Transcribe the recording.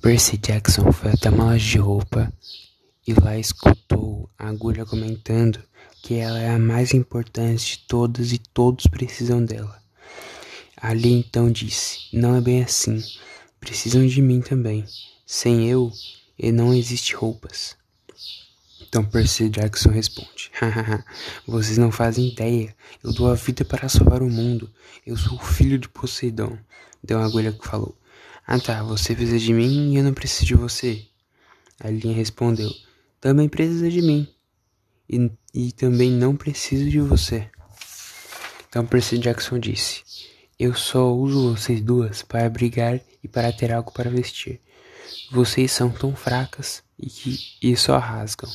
Percy Jackson foi até uma loja de roupa e lá escutou a agulha comentando que ela é a mais importante de todas e todos precisam dela. Ali então disse: Não é bem assim. Precisam de mim também. Sem eu, e não existe roupas. Então Percy Jackson responde: Hahaha, vocês não fazem ideia. Eu dou a vida para salvar o mundo. Eu sou o filho de Poseidon. Deu uma agulha que falou: Ah tá, você precisa de mim e eu não preciso de você. A linha respondeu: Também precisa de mim. E, e também não preciso de você. Então Percy Jackson disse: Eu só uso vocês duas para brigar e para ter algo para vestir. Vocês são tão fracas e que e só rasgam.